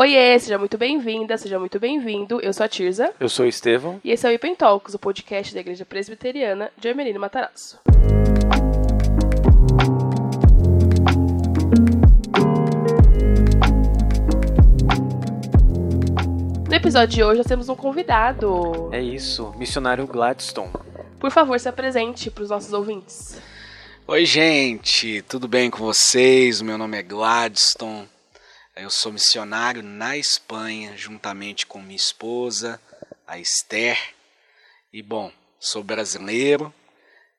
Oiê, seja muito bem-vinda, seja muito bem-vindo. Eu sou a Tirza. Eu sou o Estevão. E esse é o Ipen Talks, o podcast da Igreja Presbiteriana de Ermelino Matarazzo. No episódio de hoje nós temos um convidado. É isso, missionário Gladstone. Por favor, se apresente para os nossos ouvintes. Oi, gente, tudo bem com vocês? O meu nome é Gladstone. Eu sou missionário na Espanha, juntamente com minha esposa, a Esther. E bom, sou brasileiro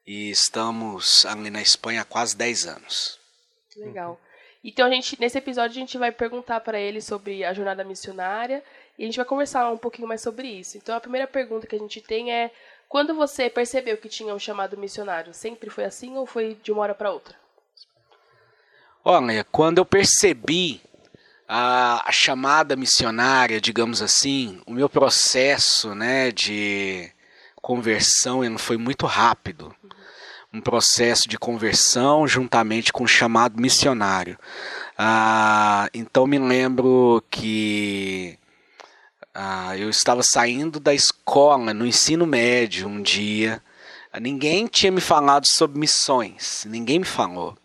e estamos ali na Espanha há quase 10 anos. Legal. Então a gente nesse episódio a gente vai perguntar para ele sobre a jornada missionária e a gente vai conversar um pouquinho mais sobre isso. Então a primeira pergunta que a gente tem é quando você percebeu que tinha um chamado missionário, sempre foi assim ou foi de uma hora para outra? Olha, quando eu percebi a, a, chamada missionária, digamos assim, o meu processo né, de conversão ele foi muito rápido. Um processo de conversão juntamente com o chamado missionário. Ah, então me lembro que ah, eu estava saindo da escola, no ensino médio, um dia. Ninguém tinha me falado sobre missões, ninguém me falou.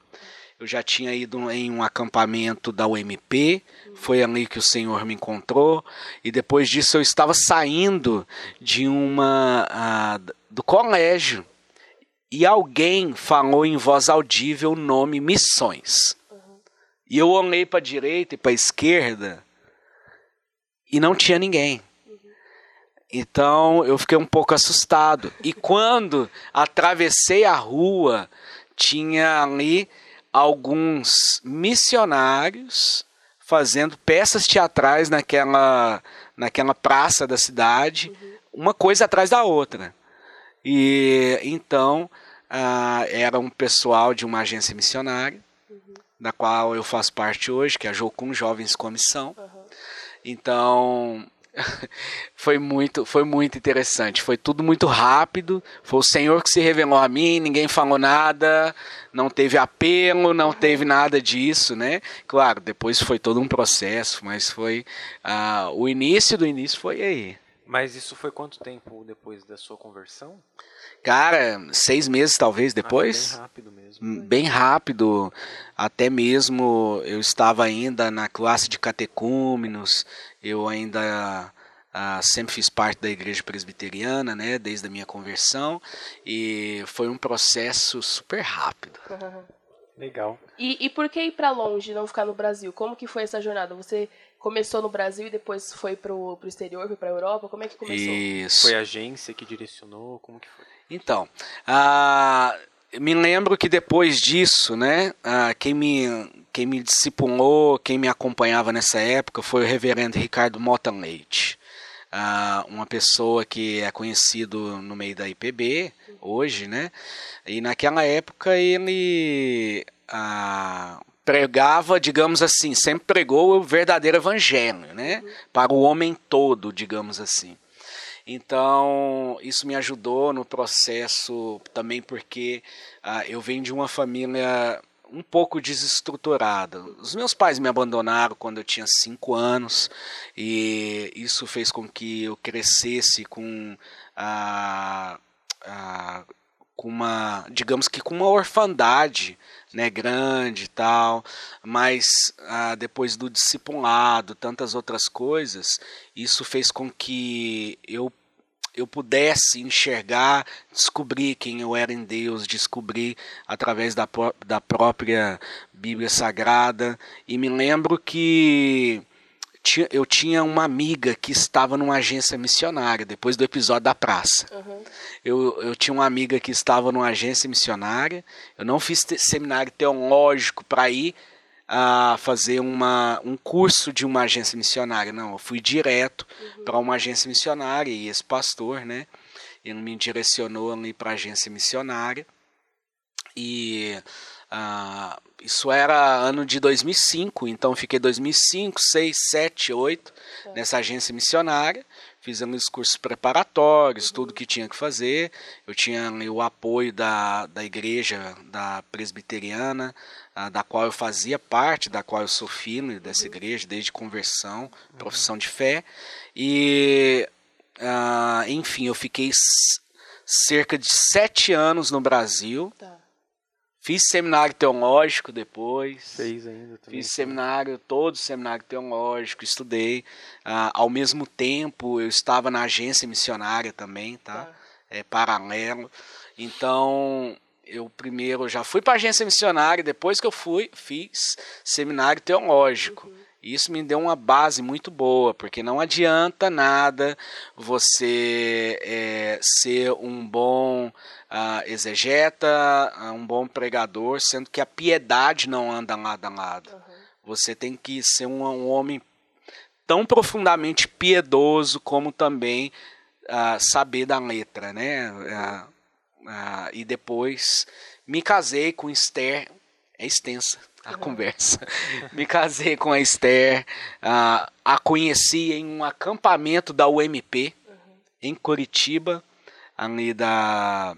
Eu já tinha ido em um acampamento da UMP, foi ali que o Senhor me encontrou, e depois disso eu estava saindo de uma uh, do colégio e alguém falou em voz audível o nome missões. Uhum. E eu olhei para a direita e para a esquerda e não tinha ninguém. Então eu fiquei um pouco assustado. E quando atravessei a rua, tinha ali alguns missionários fazendo peças teatrais naquela, naquela praça da cidade, uhum. uma coisa atrás da outra. E então ah, era um pessoal de uma agência missionária, uhum. da qual eu faço parte hoje, que é a Jocum Jovens Comissão. Uhum. Então, foi muito, foi muito interessante. Foi tudo muito rápido. Foi o Senhor que se revelou a mim, ninguém falou nada, não teve apelo, não teve nada disso, né? Claro, depois foi todo um processo, mas foi uh, o início do início foi aí. Mas isso foi quanto tempo depois da sua conversão? Cara, seis meses talvez depois. Ah, bem rápido mesmo. Hum, bem rápido. Até mesmo eu estava ainda na classe de catecúmenos, eu ainda ah, sempre fiz parte da igreja presbiteriana, né, desde a minha conversão, e foi um processo super rápido. Legal. E, e por que ir para longe, não ficar no Brasil? Como que foi essa jornada? Você começou no Brasil e depois foi para o exterior, foi para a Europa? Como é que começou? Isso. Foi a agência que direcionou? Como que foi? Então, ah, me lembro que depois disso, né, quem me quem me discipulou, quem me acompanhava nessa época foi o reverendo Ricardo Mota Leite. Uma pessoa que é conhecido no meio da IPB hoje, né? E naquela época ele pregava, digamos assim, sempre pregou o verdadeiro evangelho, né? Para o homem todo, digamos assim. Então, isso me ajudou no processo também porque ah, eu venho de uma família um pouco desestruturada. Os meus pais me abandonaram quando eu tinha cinco anos e isso fez com que eu crescesse com a, a com uma, digamos que com uma orfandade, né, grande e tal, mas ah, depois do discipulado, tantas outras coisas, isso fez com que eu eu pudesse enxergar, descobrir quem eu era em Deus, descobrir através da, da própria Bíblia Sagrada. E me lembro que eu tinha uma amiga que estava numa agência missionária, depois do episódio da praça. Uhum. Eu, eu tinha uma amiga que estava numa agência missionária. Eu não fiz seminário teológico para ir a fazer uma, um curso de uma agência missionária. Não, eu fui direto uhum. para uma agência missionária e esse pastor, né? Ele me direcionou ali para a agência missionária. E Ah, isso era ano de 2005, então fiquei 2005, 6, 7, 8 nessa agência missionária. Fizemos cursos preparatórios, tudo que tinha que fazer. Eu tinha o apoio da, da igreja, da presbiteriana, ah, da qual eu fazia parte, da qual eu sou filho dessa igreja, desde conversão, profissão de fé. E, ah, enfim, eu fiquei cerca de sete anos no Brasil. Tá. Fiz seminário teológico depois. Fez ainda também. Fiz seminário, todo seminário teológico, estudei. Ah, ao mesmo tempo, eu estava na agência missionária também, tá? Tá. É paralelo. Então, eu primeiro já fui para a agência missionária, depois que eu fui, fiz seminário teológico. Isso me deu uma base muito boa, porque não adianta nada você é, ser um bom ah, exegeta, ah, um bom pregador, sendo que a piedade não anda lado a lado. Você tem que ser um, um homem tão profundamente piedoso como também ah, saber da letra, né? Ah, e depois me casei com Esther, é extensa a conversa. Me casei com a Esther, ah, a conheci em um acampamento da UMP, em Curitiba, ali da,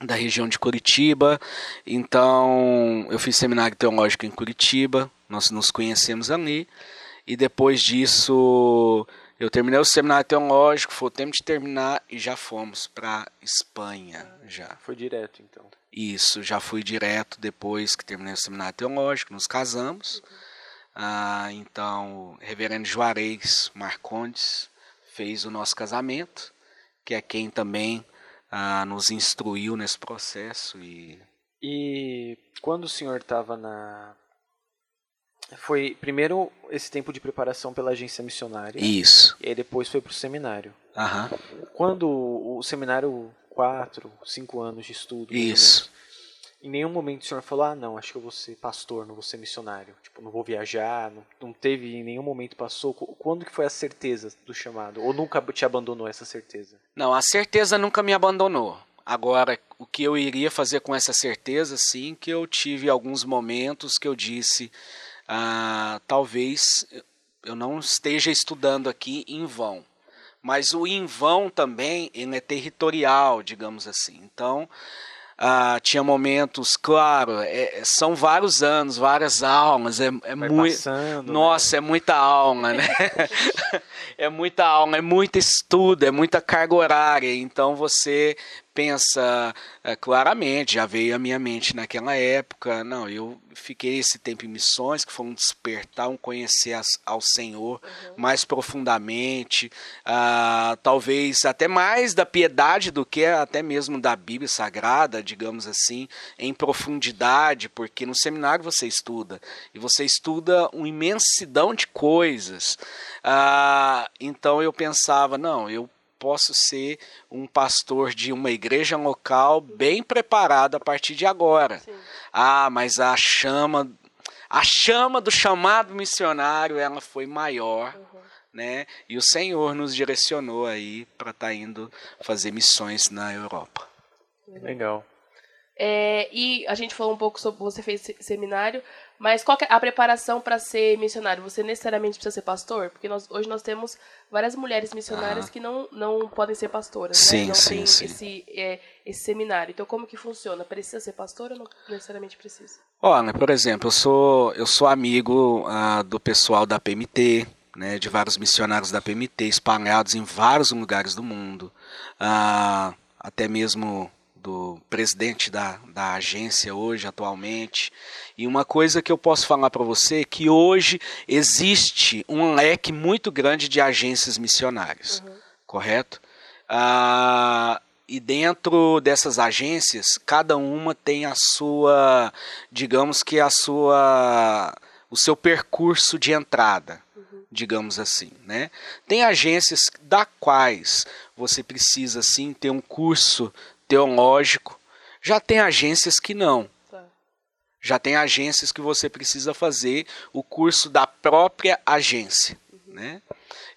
da região de Curitiba. Então, eu fiz seminário teológico em Curitiba, nós nos conhecemos ali. E depois disso, eu terminei o seminário teológico, foi o tempo de terminar e já fomos para Espanha, já. Foi direto, então. Isso, já fui direto depois que terminei o seminário teológico, nos casamos. Ah, então, o reverendo Juarez Marcondes fez o nosso casamento, que é quem também ah, nos instruiu nesse processo. E E quando o senhor estava na. Foi primeiro esse tempo de preparação pela agência missionária. isso, E aí depois foi para o seminário. aham, Quando o seminário, quatro, cinco anos de estudo. Isso. Em nenhum momento o senhor falou, ah, não, acho que eu vou ser pastor, não vou ser missionário. Tipo, não vou viajar, não, não teve em nenhum momento passou. Qu- Quando que foi a certeza do chamado? Ou nunca te abandonou essa certeza? Não, a certeza nunca me abandonou. Agora, o que eu iria fazer com essa certeza, sim, que eu tive alguns momentos que eu disse, ah, talvez eu não esteja estudando aqui em vão. Mas o em vão também, é territorial, digamos assim. Então, ah, tinha momentos, claro, é- são vários anos, várias aulas, é, é muito... passando. né? Nossa, é muita aula, né? é muita aula, é muito estudo, é muita carga horária. Então você pensa é, claramente, já veio à minha mente naquela época. Não, eu fiquei esse tempo em missões, que foi um despertar, um conhecer as- ao Senhor mais profundamente, ah, talvez até mais da piedade do que até mesmo da Bíblia Sagrada, digamos assim, em profundidade, porque no seminário você estuda e você estuda uma imensidão de coisas. Ah, então eu pensava, não, eu posso ser um pastor de uma igreja local bem preparado a partir de agora. Sim. Ah, mas a chama, a chama do chamado missionário, ela foi maior, né? E o Senhor nos direcionou aí para estar indo fazer missões na Europa. Legal. É, e a gente falou um pouco sobre você fez se- seminário, mas qual é a preparação para ser missionário? Você necessariamente precisa ser pastor? Porque nós, hoje nós temos várias mulheres missionárias que não, não podem ser pastoras, Sim, né? Não sim, tem sim. Esse, é, esse seminário. Então como que funciona? Precisa ser pastor ou não necessariamente precisa? Olha, por exemplo, eu sou, eu sou amigo ah, do pessoal da PMT, né, de vários missionários da PMT espalhados em vários lugares do mundo, Ah, até mesmo do presidente da, da agência hoje, atualmente. E uma coisa que eu posso falar para você é que hoje existe um leque muito grande de agências missionárias, correto? Ah, e dentro dessas agências, cada uma tem a sua, digamos que a sua, o seu percurso de entrada, digamos assim, né? Tem agências da quais você precisa sim ter um curso teológico. Já tem agências que não. Tá. Já tem agências que você precisa fazer o curso da própria agência, né?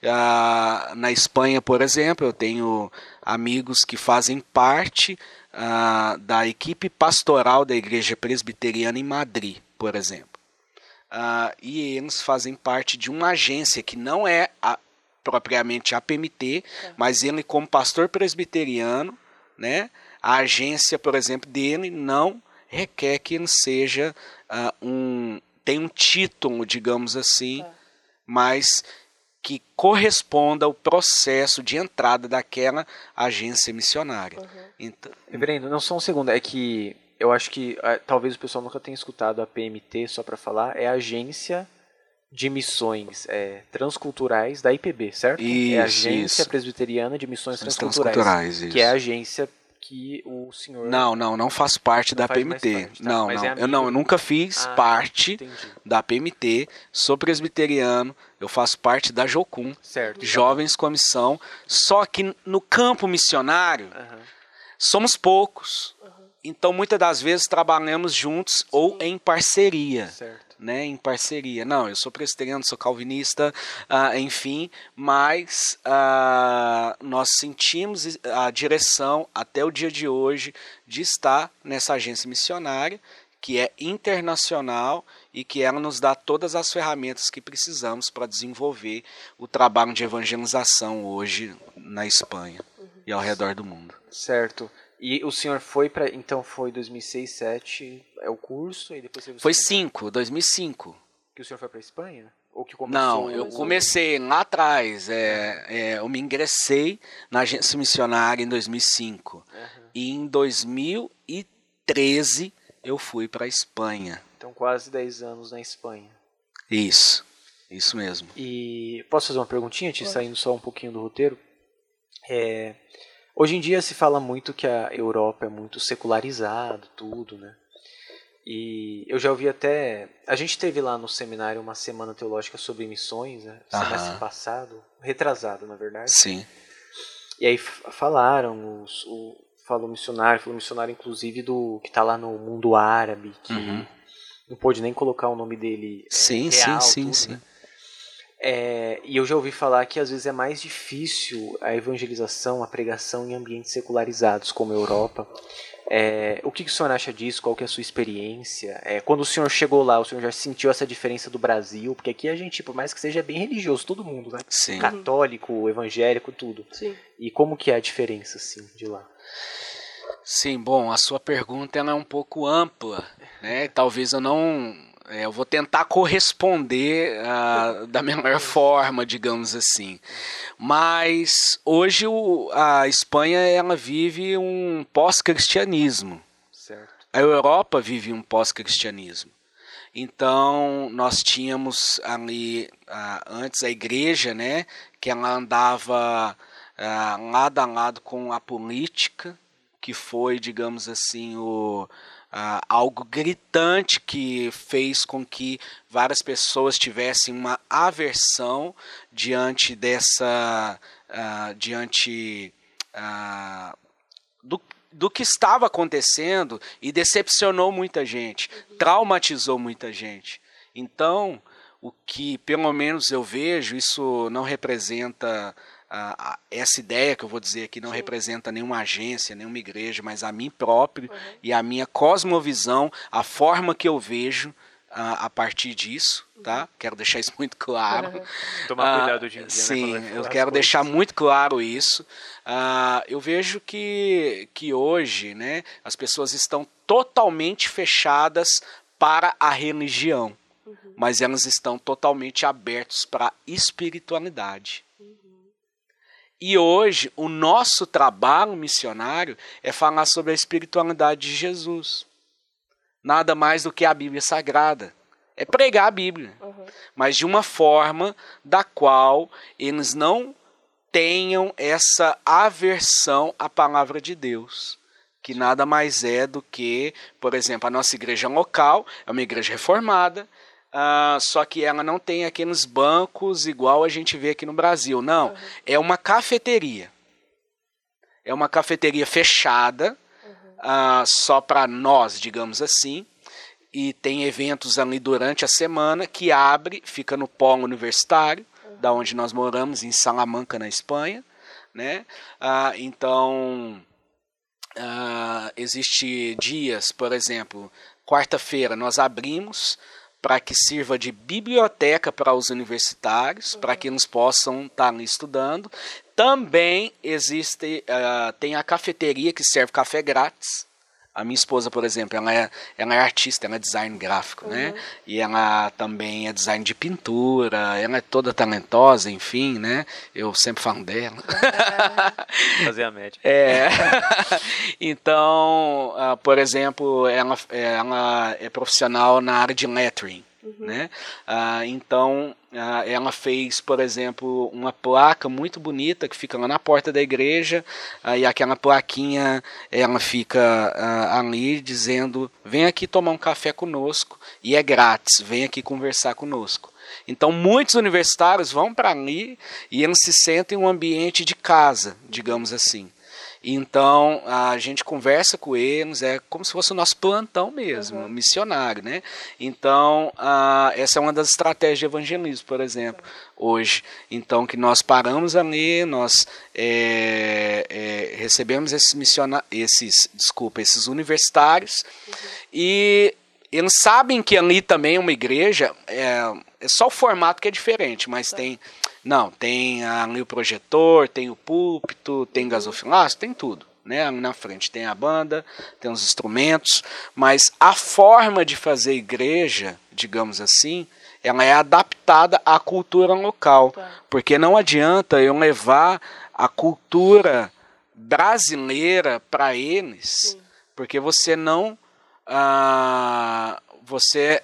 Ah, na Espanha, por exemplo, eu tenho amigos que fazem parte ah, da equipe pastoral da Igreja Presbiteriana em Madrid, por exemplo. Ah, e eles fazem parte de uma agência que não é a, propriamente a PMT, é. mas ele, como pastor presbiteriano, né, a agência, por exemplo, dele não requer que ele seja uh, um. tem um título, digamos assim, é. mas que corresponda ao processo de entrada daquela agência missionária. Uhum. Então, Reverendo, não só um segundo, é que eu acho que uh, talvez o pessoal nunca tenha escutado a PMT, só para falar, é a agência de missões é, transculturais da IPB, certo? Isso, é a Agência isso. Presbiteriana de Missões Transculturais, transculturais que é a agência que o senhor Não, não, não faço parte não da PMT. Parte, tá? não, não. É eu não, eu nunca fiz ah, parte entendi. da PMT. Sou presbiteriano, eu faço parte da Jocum, certo, Jovens com a Missão, só que no campo missionário uhum. somos poucos. Uhum. Então, muitas das vezes trabalhamos juntos Sim. ou em parceria. Certo né, em parceria. Não, eu sou presbiteriano, sou calvinista, uh, enfim, mas uh, nós sentimos a direção até o dia de hoje de estar nessa agência missionária que é internacional e que ela nos dá todas as ferramentas que precisamos para desenvolver o trabalho de evangelização hoje na Espanha uhum. e ao redor do mundo. Certo. E o senhor foi para. Então foi 2006, 2007 é o curso e depois você. Foi 5, 2005. Que o senhor foi para Espanha? Ou que começou? Não, eu comecei lá atrás. É, é, eu me ingressei na agência missionária em 2005. Uhum. E em 2013 eu fui para Espanha. Então quase 10 anos na Espanha. Isso, isso mesmo. E posso fazer uma perguntinha, te saindo só um pouquinho do roteiro? É, Hoje em dia se fala muito que a Europa é muito secularizado, tudo, né? E eu já ouvi até. A gente teve lá no seminário uma semana teológica sobre missões, né? Semestre passado, retrasado, na verdade. Sim. E aí falaram, os, o, falou missionário, falou missionário inclusive do que está lá no mundo árabe, que uhum. não pôde nem colocar o nome dele. Sim, é, real, sim, tudo, sim, né? É, e eu já ouvi falar que às vezes é mais difícil a evangelização, a pregação em ambientes secularizados, como a Europa. É, o que, que o senhor acha disso? Qual que é a sua experiência? É, quando o senhor chegou lá, o senhor já sentiu essa diferença do Brasil? Porque aqui a gente, por mais que seja bem religioso, todo mundo, né? Sim. Católico, evangélico, tudo. Sim. E como que é a diferença, assim, de lá? Sim, bom, a sua pergunta é um pouco ampla, né? Talvez eu não eu vou tentar corresponder uh, da melhor forma, digamos assim. Mas hoje o, a Espanha ela vive um pós-cristianismo. A Europa vive um pós-cristianismo. Então nós tínhamos ali uh, antes a igreja, né, que ela andava uh, lado a lado com a política, que foi, digamos assim, o Uh, algo gritante que fez com que várias pessoas tivessem uma aversão diante dessa uh, diante uh, do, do que estava acontecendo e decepcionou muita gente, traumatizou muita gente. Então, o que pelo menos eu vejo, isso não representa a, a, essa ideia que eu vou dizer aqui não Sim. representa nenhuma agência, nenhuma igreja, mas a mim próprio uhum. e a minha cosmovisão, a forma que eu vejo a, a partir disso, tá? Uhum. Quero deixar isso muito claro. Uhum. Tomar cuidado hoje em dia. Sim, né, eu quero deixar muito claro isso. Uh, eu vejo que, que hoje, né, as pessoas estão totalmente fechadas para a religião, uhum. mas elas estão totalmente abertas para a espiritualidade. E hoje, o nosso trabalho missionário é falar sobre a espiritualidade de Jesus. Nada mais do que a Bíblia Sagrada. É pregar a Bíblia. Uhum. Mas de uma forma da qual eles não tenham essa aversão à palavra de Deus. Que nada mais é do que, por exemplo, a nossa igreja local é uma igreja reformada, Uh, só que ela não tem aqueles bancos igual a gente vê aqui no Brasil. Não, uhum. é uma cafeteria. É uma cafeteria fechada, uhum. uh, só para nós, digamos assim. E tem eventos ali durante a semana que abre, fica no polo universitário, uhum. da onde nós moramos, em Salamanca, na Espanha. Né? Uh, então, uh, existe dias, por exemplo, quarta-feira nós abrimos para que sirva de biblioteca para os universitários, uhum. para que eles possam estar ali estudando. Também existe, uh, tem a cafeteria que serve café grátis. A minha esposa, por exemplo, ela é, ela é artista, ela é design gráfico, né? uhum. né? E ela também é design de pintura, ela é toda talentosa, enfim, né? Eu sempre falo dela. Fazer a média. É. então, uh, por exemplo, ela, ela é profissional na área de lettering. Uhum. Né? Ah, então, ah, ela fez, por exemplo, uma placa muito bonita que fica lá na porta da igreja, ah, e aquela plaquinha ela fica ah, ali dizendo: vem aqui tomar um café conosco, e é grátis, vem aqui conversar conosco. Então, muitos universitários vão para ali e eles se sentem em um ambiente de casa, digamos assim. Então a gente conversa com eles, é como se fosse o nosso plantão mesmo, uhum. missionário, né? Então a, essa é uma das estratégias de evangelismo, por exemplo, hoje. Então que nós paramos ali, nós é, é, recebemos esses missionários, esses, desculpa, esses universitários uhum. e eles sabem que ali também é uma igreja, é, é só o formato que é diferente, mas tá. tem não, tem ali o projetor, tem o púlpito, tem gasofilácio, tem tudo. Né? Ali na frente tem a banda, tem os instrumentos, mas a forma de fazer igreja, digamos assim, ela é adaptada à cultura local. Tá. Porque não adianta eu levar a cultura brasileira para eles, Sim. porque você não ah, você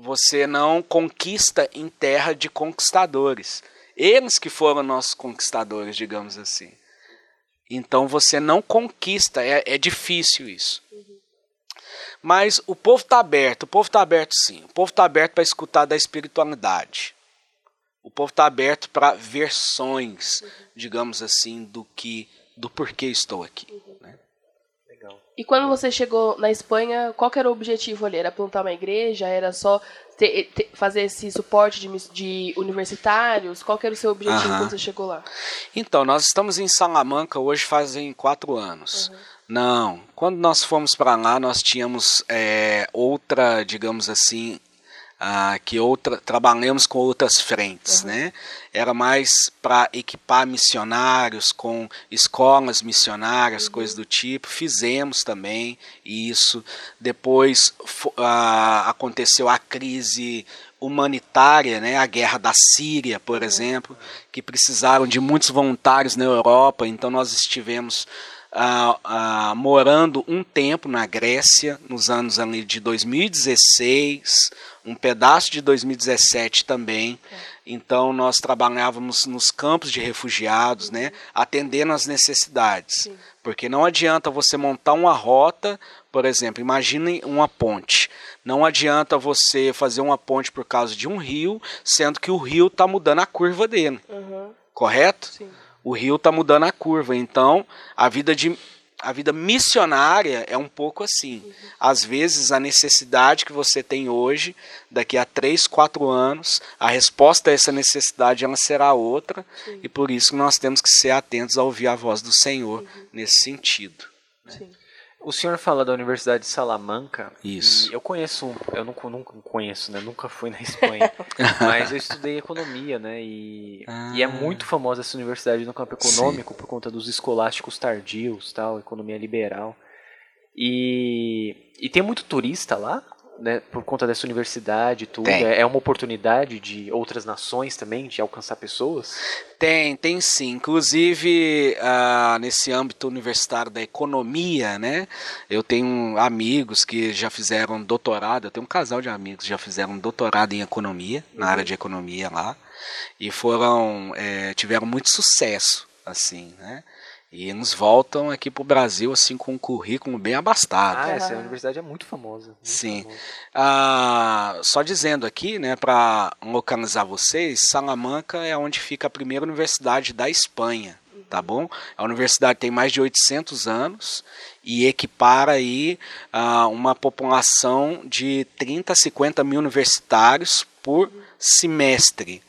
você não conquista em terra de conquistadores. Eles que foram nossos conquistadores, digamos assim. Então você não conquista, é, é difícil isso. Mas o povo está aberto, o povo está aberto sim. O povo está aberto para escutar da espiritualidade. O povo está aberto para versões, digamos assim, do que, do porquê estou aqui. Né? E quando você chegou na Espanha, qual era o objetivo ali? Era plantar uma igreja? Era só ter, ter, fazer esse suporte de, de, universitários? Qual era o seu objetivo uhum. quando você chegou lá? Então, nós estamos em Salamanca hoje fazem quatro anos. Uhum. Não, quando nós fomos para lá, nós tínhamos é, outra, digamos assim, ah, que outra trabalhamos com outras frentes, uhum. né? Era mais para equipar missionários com escolas missionárias, uhum. coisas do tipo. Fizemos também isso. Depois ah, aconteceu a crise humanitária, né? A guerra da Síria, por uhum. exemplo, que precisaram de muitos voluntários na Europa. Então nós estivemos ah, ah, morando um tempo na Grécia, nos anos ali de 2016, um pedaço de 2017 também. Então nós trabalhávamos nos campos de refugiados, né, atendendo às necessidades. Sim. Porque não adianta você montar uma rota, por exemplo, imagine uma ponte. Não adianta você fazer uma ponte por causa de um rio, sendo que o rio está mudando a curva dele. Uhum. Correto? Sim. O rio está mudando a curva. Então, a vida de a vida missionária é um pouco assim. Às vezes, a necessidade que você tem hoje, daqui a três, quatro anos, a resposta a essa necessidade ela será outra, Sim. e por isso nós temos que ser atentos a ouvir a voz do Senhor uhum. nesse sentido. Né? O senhor fala da Universidade de Salamanca. Isso. eu conheço, eu nunca, nunca conheço, né? Nunca fui na Espanha, mas eu estudei economia, né? E, ah. e é ah. muito famosa essa universidade no campo econômico Sim. por conta dos escolásticos tardios, tal, economia liberal. E, e tem muito turista lá? Né, por conta dessa universidade e tudo, é, é uma oportunidade de outras nações também de alcançar pessoas? Tem, tem sim. Inclusive, ah, nesse âmbito universitário da economia, né, eu tenho amigos que já fizeram doutorado, eu tenho um casal de amigos que já fizeram doutorado em economia, na área de economia lá, e foram, é, tiveram muito sucesso, assim, né, e eles voltam aqui para o Brasil assim com um currículo bem abastado. Ah, essa universidade é muito famosa. Muito Sim. Famosa. Ah, só dizendo aqui, né, para localizar vocês, Salamanca é onde fica a primeira universidade da Espanha, tá bom? A universidade tem mais de 800 anos e equipara aí ah, uma população de 30 a 50 mil universitários por semestre.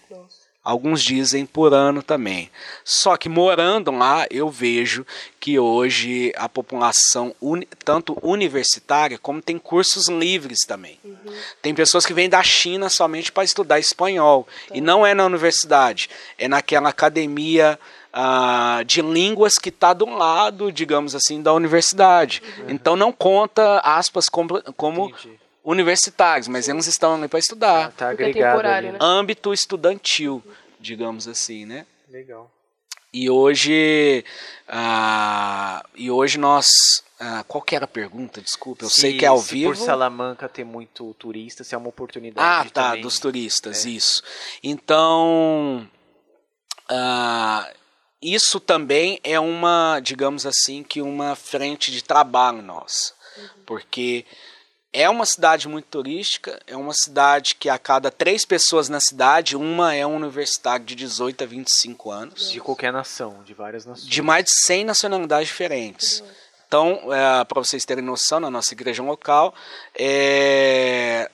Alguns dizem por ano também. Só que morando lá, eu vejo que hoje a população, uni, tanto universitária, como tem cursos livres também. Uhum. Tem pessoas que vêm da China somente para estudar espanhol. Tá. E não é na universidade, é naquela academia ah, de línguas que está do lado, digamos assim, da universidade. Uhum. Então não conta aspas como, como universitários, mas eles estão ali para estudar. Está agregado. né? Âmbito estudantil, digamos assim, né? Legal. E hoje, ah, e hoje nós, ah, qual que era a pergunta? Desculpa, eu se, sei que é ao vivo. Por Salamanca ter muito turista, se é uma oportunidade. Ah, tá, também... dos turistas, é. isso. Então, ah, isso também é uma, digamos assim, que uma frente de trabalho nossa, uhum. porque é uma cidade muito turística, é uma cidade que a cada três pessoas na cidade, uma é um universitário de 18 a 25 anos. De qualquer nação, de várias nações. De mais de 100 nacionalidades diferentes. Então, é, para vocês terem noção, na nossa igreja local, é,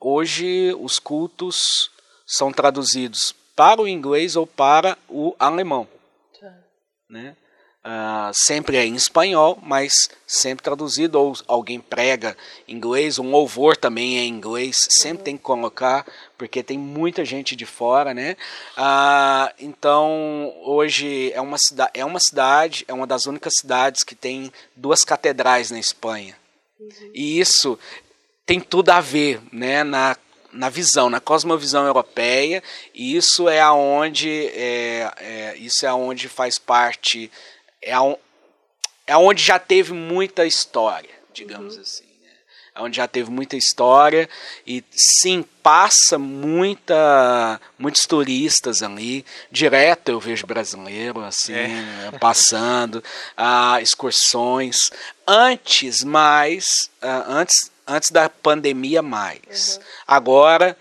hoje os cultos são traduzidos para o inglês ou para o alemão. Tá. Né? Uh, sempre é em espanhol, mas sempre traduzido, ou alguém prega em inglês, um louvor também é em inglês, sempre tem que colocar, porque tem muita gente de fora, né? Uh, então, hoje é uma, é uma cidade, é uma das únicas cidades que tem duas catedrais na Espanha. Uhum. E isso tem tudo a ver né, na na visão, na cosmovisão europeia, e isso é aonde é, é, isso é aonde faz parte, é, a, é onde já teve muita história, digamos uhum. assim. Né? É onde já teve muita história e sim passa muita muitos turistas ali direto eu vejo brasileiro assim é. passando ah, excursões antes mais ah, antes antes da pandemia mais. Uhum. Agora,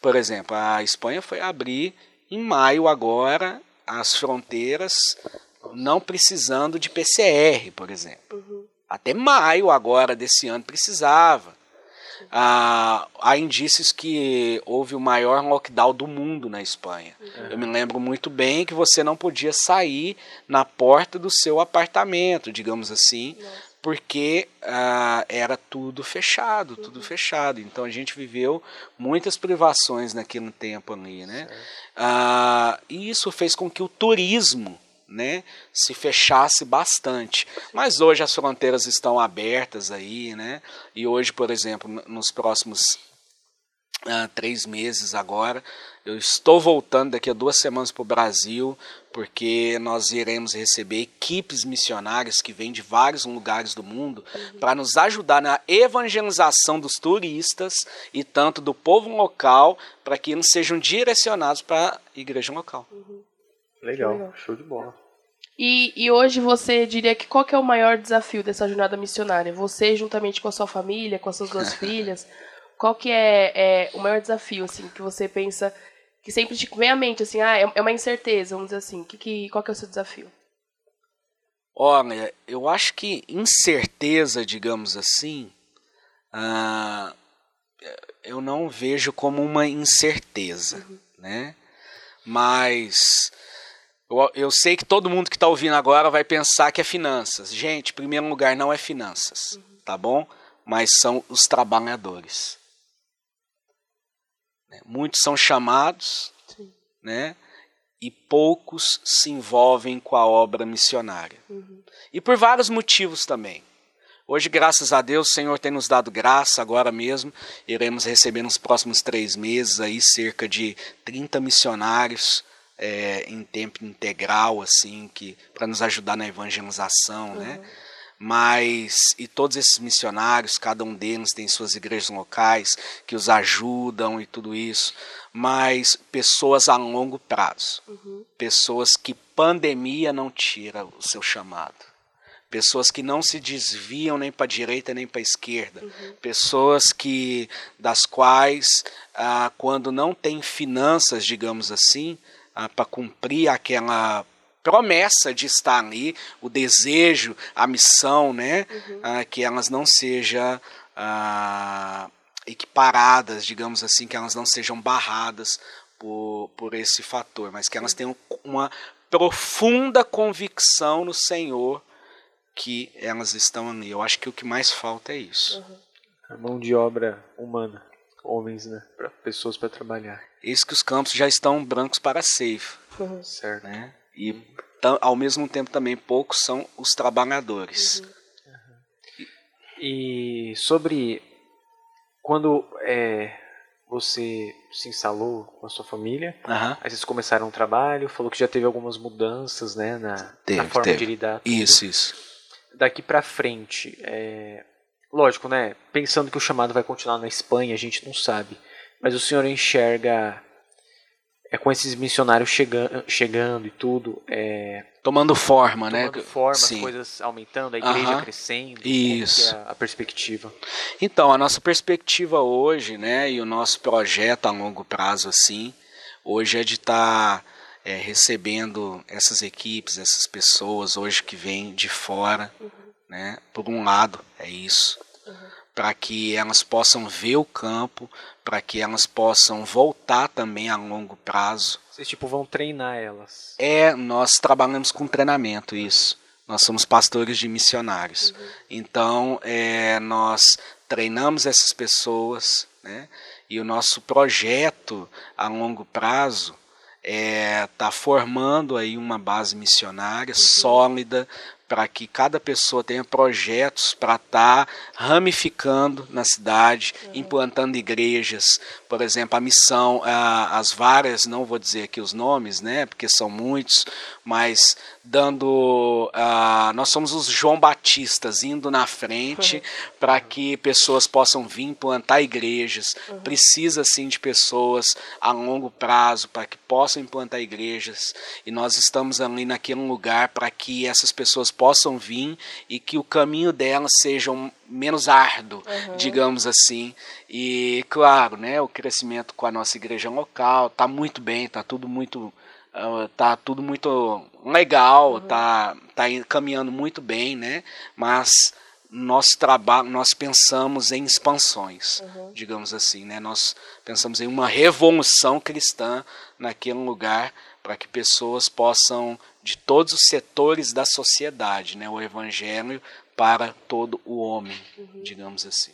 por exemplo, a Espanha foi abrir em maio agora as fronteiras não precisando de PCR, por exemplo. Uhum. Até maio agora desse ano precisava. Ah, há indícios que houve o maior lockdown do mundo na Espanha. Uhum. Eu me lembro muito bem que você não podia sair na porta do seu apartamento, digamos assim, Nossa porque ah, era tudo fechado, tudo uhum. fechado. Então a gente viveu muitas privações naquele tempo ali, né? Ah, e isso fez com que o turismo, né, se fechasse bastante. Mas hoje as fronteiras estão abertas aí, né? E hoje, por exemplo, nos próximos ah, três meses agora, eu estou voltando daqui a duas semanas para o Brasil porque nós iremos receber equipes missionárias que vêm de vários lugares do mundo uhum. para nos ajudar na evangelização dos turistas e tanto do povo local para que eles sejam direcionados para a igreja local. Uhum. Legal. Legal, show de bola. E, e hoje você diria que qual que é o maior desafio dessa jornada missionária? Você juntamente com a sua família, com as suas duas filhas, qual que é, é o maior desafio assim que você pensa que sempre te vem à mente, assim, ah, é, é uma incerteza, vamos dizer assim. Que, que, qual que é o seu desafio? Olha, eu acho que incerteza, digamos assim, ah, eu não vejo como uma incerteza, uhum. né? Mas eu, eu, sei que todo mundo que está ouvindo agora vai pensar que é finanças. Gente, em primeiro lugar, não é finanças, uhum. tá bom? Mas são os trabalhadores. Né? Muitos são chamados, né? E poucos se envolvem com a obra missionária. Uhum. E por vários motivos também. Hoje, graças a Deus, o Senhor tem nos dado graça agora mesmo. Iremos receber nos próximos três meses aí cerca de 30 missionários é, em tempo integral, assim, que para nos ajudar na evangelização, né? uhum. né? mas e todos esses missionários, cada um deles tem suas igrejas locais que os ajudam e tudo isso, mas pessoas a longo prazo, uhum. pessoas que pandemia não tira o seu chamado, pessoas que não se desviam nem para a direita nem para a esquerda, uhum. pessoas que das quais ah, quando não tem finanças, digamos assim, ah, para cumprir aquela promessa de estar ali, o desejo, a missão, né? Uhum. Ah, que elas não sejam ah, equiparadas, digamos assim, que elas não sejam barradas por, por esse fator, mas que elas tenham uma profunda convicção no Senhor que elas estão ali. Eu acho que o que mais falta é isso. Uhum. A mão de obra humana, homens, né, para pessoas para trabalhar. Isso que os campos já estão brancos para safe, uhum. certo? Né? E ao mesmo tempo também poucos são os trabalhadores. Uhum. E sobre quando é, você se instalou com a sua família, uhum. aí vocês começaram um trabalho, falou que já teve algumas mudanças, né, na, teve, na forma teve. de lidar. Tudo. Isso, isso. Daqui para frente, é, lógico, né, pensando que o chamado vai continuar na Espanha, a gente não sabe, mas o senhor enxerga é com esses missionários chegando, chegando e tudo, é, tomando forma, tomando né? Tomando forma, Sim. as coisas aumentando, a igreja crescendo. Isso. É a, a, perspectiva. Então, a nossa perspectiva hoje, né, e o nosso projeto a longo prazo, assim, hoje é de estar tá, é, recebendo essas equipes, essas pessoas hoje que vêm de fora, uhum. né? Por um lado, é isso. Uhum para que elas possam ver o campo, para que elas possam voltar também a longo prazo. Vocês tipo vão treinar elas? É, nós trabalhamos com treinamento isso. Nós somos pastores de missionários. Uhum. Então, é, nós treinamos essas pessoas, né? E o nosso projeto a longo prazo está é, tá formando aí uma base missionária uhum. sólida para que cada pessoa tenha projetos para estar tá ramificando na cidade, uhum. implantando igrejas, por exemplo, a missão, as várias, não vou dizer aqui os nomes, né, porque são muitos, mas dando, nós somos os João Batistas indo na frente uhum. para que pessoas possam vir implantar igrejas. Uhum. Precisa sim de pessoas a longo prazo para que possam implantar igrejas e nós estamos ali naquele lugar para que essas pessoas possam vir e que o caminho delas seja menos árduo, uhum. digamos assim. E claro, né, o crescimento com a nossa igreja local tá muito bem, tá tudo muito uh, tá tudo muito legal, uhum. tá tá caminhando muito bem, né? Mas nosso trabalho, nós pensamos em expansões, uhum. digamos assim, né? Nós pensamos em uma revolução cristã naquele lugar para que pessoas possam de todos os setores da sociedade, né? O evangelho para todo o homem, uhum. digamos assim.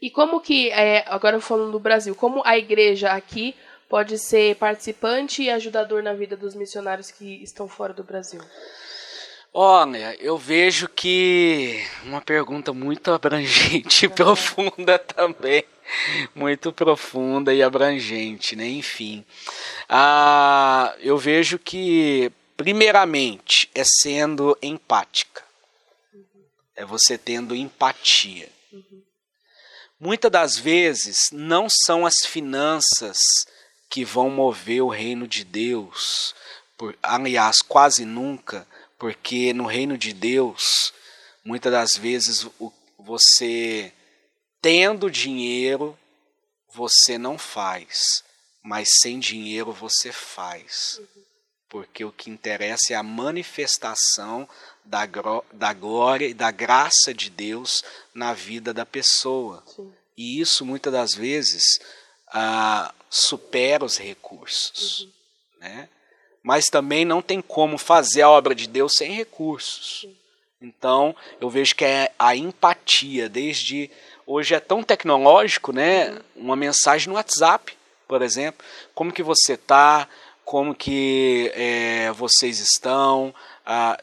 E como que, é, agora falando do Brasil, como a igreja aqui pode ser participante e ajudador na vida dos missionários que estão fora do Brasil? Olha, eu vejo que uma pergunta muito abrangente e profunda também. Muito profunda e abrangente, né? Enfim. Ah, eu vejo que, primeiramente, é sendo empática. É você tendo empatia. Uhum. Muitas das vezes não são as finanças que vão mover o reino de Deus. Por, aliás, quase nunca, porque no reino de Deus, muitas das vezes o, você tendo dinheiro, você não faz, mas sem dinheiro você faz. Uhum. Porque o que interessa é a manifestação da, da glória e da graça de Deus na vida da pessoa. Sim. E isso muitas das vezes ah, supera os recursos. Uhum. Né? Mas também não tem como fazer a obra de Deus sem recursos. Então, eu vejo que é a empatia, desde hoje é tão tecnológico, né? Uhum. Uma mensagem no WhatsApp, por exemplo, como que você está, como que é, vocês estão,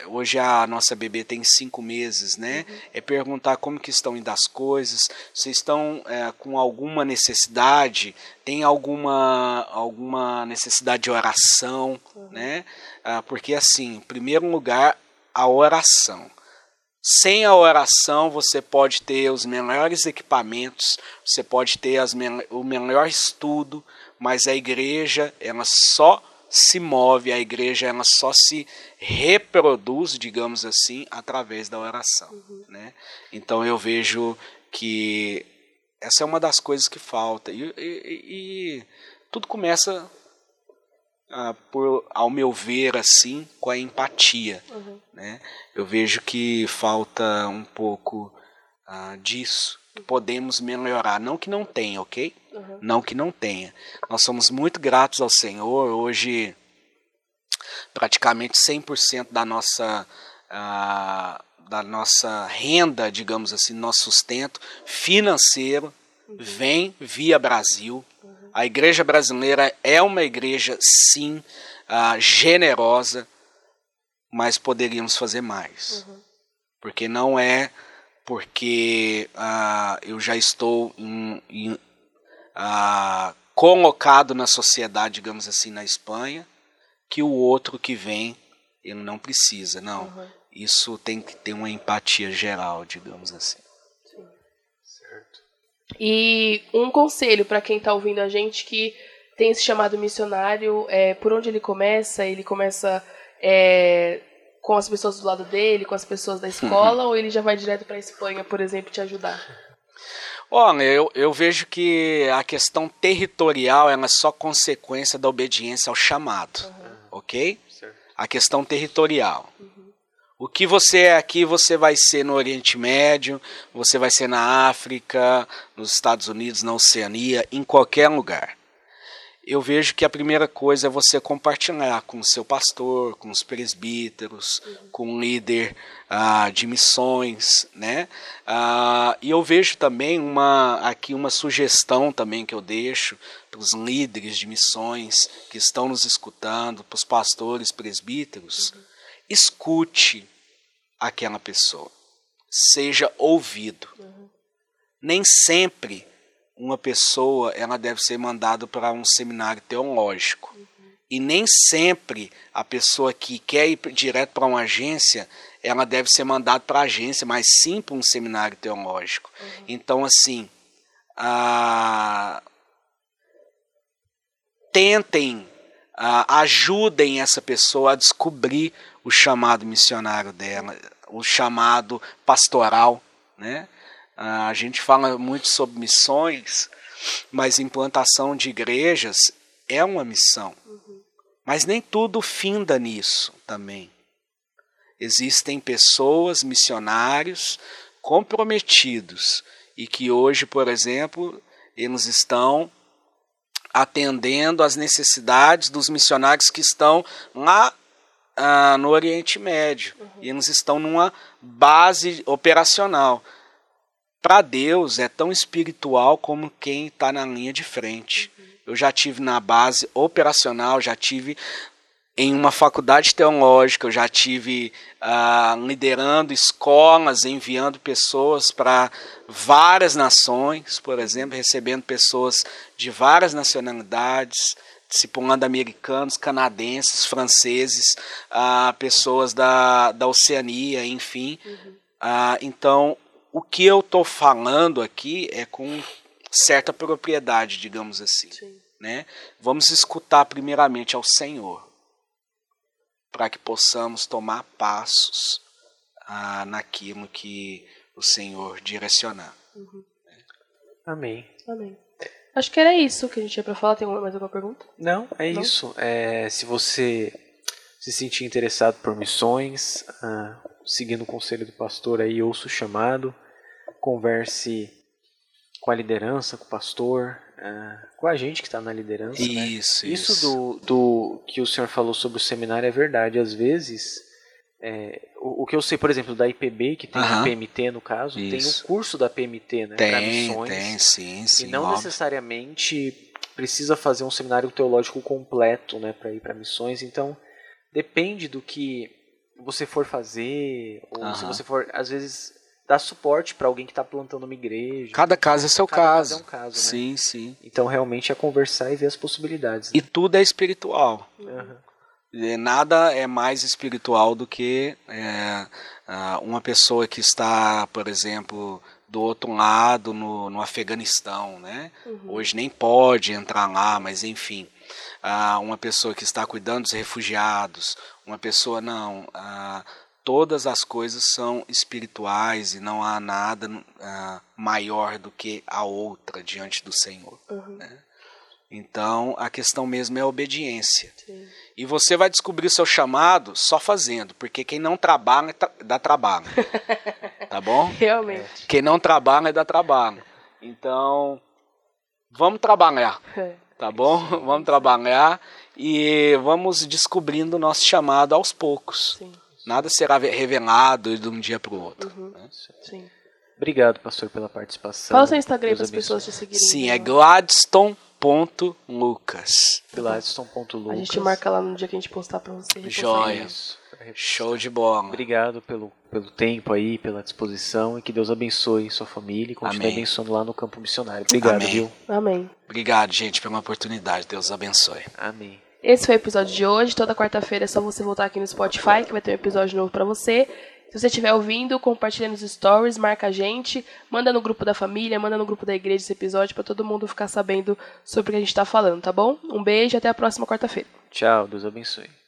hoje a nossa bebê tem cinco meses, né? Uhum. É perguntar como que estão indo as coisas, se estão é, com alguma necessidade, tem alguma, alguma necessidade de oração, uhum. né? Ah, porque assim, em primeiro lugar, a oração. Sem a oração, você pode ter os melhores equipamentos, você pode ter as, o melhor estudo, mas a igreja, ela só se move, a igreja ela só se reproduz, digamos assim, através da oração. Uhum. Né? Então eu vejo que essa é uma das coisas que falta. E, e, e tudo começa, ah, por, ao meu ver, assim, com a empatia. Uhum. Né? Eu vejo que falta um pouco ah, disso podemos melhorar. Não que não tenha, ok? Uhum. Não que não tenha. Nós somos muito gratos ao Senhor. Hoje, praticamente 100% da nossa, uh, da nossa renda, digamos assim, nosso sustento financeiro uhum. vem via Brasil. Uhum. A igreja brasileira é uma igreja, sim, uh, generosa, mas poderíamos fazer mais. Uhum. Porque não é porque uh, eu já estou em, em, uh, colocado na sociedade, digamos assim, na Espanha, que o outro que vem, ele não precisa, não. Uhum. Isso tem que ter uma empatia geral, digamos assim. Sim. Certo. E um conselho para quem está ouvindo a gente que tem esse chamado missionário, é, por onde ele começa? Ele começa é, com as pessoas do lado dele, com as pessoas da escola, ou ele já vai direto para a Espanha, por exemplo, te ajudar? Olha, eu, eu vejo que a questão territorial é só consequência da obediência ao chamado, uhum. ok? Certo. A questão territorial. Uhum. O que você é aqui, você vai ser no Oriente Médio, você vai ser na África, nos Estados Unidos, na Oceania, em qualquer lugar eu vejo que a primeira coisa é você compartilhar com o seu pastor, com os presbíteros, uhum. com o líder ah, de missões, né? Ah, e eu vejo também uma aqui uma sugestão também que eu deixo para os líderes de missões que estão nos escutando, para os pastores, presbíteros, uhum. escute aquela pessoa, seja ouvido. Uhum. Nem sempre uma pessoa ela deve ser mandada para um seminário teológico. Uhum. E nem sempre a pessoa que quer ir direto para uma agência, ela deve ser mandada para a agência, mas sim para um seminário teológico. Uhum. Então, assim, tentem, ajudem essa pessoa a descobrir o chamado missionário dela, o chamado pastoral, né? Ah, a gente fala muito sobre missões, mas implantação de igrejas é uma missão. Uhum. Mas nem tudo finda nisso também. Existem pessoas, missionários, comprometidos e que hoje, por exemplo, eles estão atendendo às necessidades dos missionários que estão lá ah, no Oriente Médio. Uhum. E eles estão numa base operacional para Deus é tão espiritual como quem está na linha de frente. Eu já tive na base operacional, já tive em uma faculdade teológica, eu já tive uh, liderando escolas, enviando pessoas para várias nações, por exemplo, recebendo pessoas de várias nacionalidades, discipulando americanos, canadenses, franceses, uh, pessoas da, da Oceania, enfim. Uhum. Uh, então, o que eu estou falando aqui é com certa propriedade, digamos assim. Né? Vamos escutar primeiramente ao Senhor, para que possamos tomar passos ah, naquilo que o Senhor direcionar. Uhum. Amém. Amém. Acho que era isso que a gente tinha para falar. Tem mais alguma pergunta? Não, é Não? isso. É, se você se sentir interessado por missões, ah, seguindo o conselho do pastor aí, ouça o chamado, converse com a liderança, com o pastor, uh, com a gente que está na liderança. Isso, né? isso. Isso do, do que o senhor falou sobre o seminário é verdade. Às vezes, é, o, o, que eu sei, por exemplo, da IPB, que tem uhum. PMT no caso, isso. tem o curso da PMT, né? Tem, missões, tem, sim, sim. E não óbvio. necessariamente precisa fazer um seminário teológico completo, né, para ir para missões. Então, depende do que você for fazer, ou se você for, às vezes dar suporte para alguém que está plantando uma igreja. Cada caso é seu Cada caso. caso é um caso, né? Sim, sim. Então realmente é conversar e ver as possibilidades. Né? E tudo é espiritual. Nada é mais espiritual do que é, uma pessoa que está, por exemplo, do outro lado no, no Afeganistão, né? Uhum. Hoje nem pode entrar lá, mas enfim, uma pessoa que está cuidando dos refugiados, uma pessoa não, todas as coisas são espirituais e não há nada uh, maior do que a outra diante do Senhor. Uhum. Né? Então a questão mesmo é a obediência. Sim. E você vai descobrir seu chamado só fazendo, porque quem não trabalha dá trabalho. tá bom? Realmente. Quem não trabalha, dá trabalho. Então, vamos trabalhar, É. tá bom? Vamos trabalhar e vamos descobrindo o nosso chamado aos poucos. Sim, Nada será revelado de um dia para o outro. né? sim. Obrigado, pastor, pela participação. Fala o seu Instagram para as pessoas te seguirem. Sim, é né? gladstone.lucas. Gladstone.lucas. A gente marca lá no dia que a gente postar pra você. repostar. Joia. Isso. Show de bola. Obrigado pelo, pelo tempo aí, pela disposição e que Deus abençoe sua família e continue Amém. abençoando lá no campo missionário. Obrigado, Amém. viu? Amém. Obrigado, gente, pela oportunidade. Deus abençoe. Amém. Esse foi o episódio de hoje. Toda quarta-feira é só você voltar aqui no Spotify, que vai ter um episódio novo pra você. Se você estiver ouvindo, compartilha nos stories, marca a gente, manda no grupo da família, manda no grupo da igreja esse episódio pra todo mundo ficar sabendo sobre o que a gente tá falando, tá bom? Um beijo e até a próxima quarta-feira. Tchau, Deus abençoe.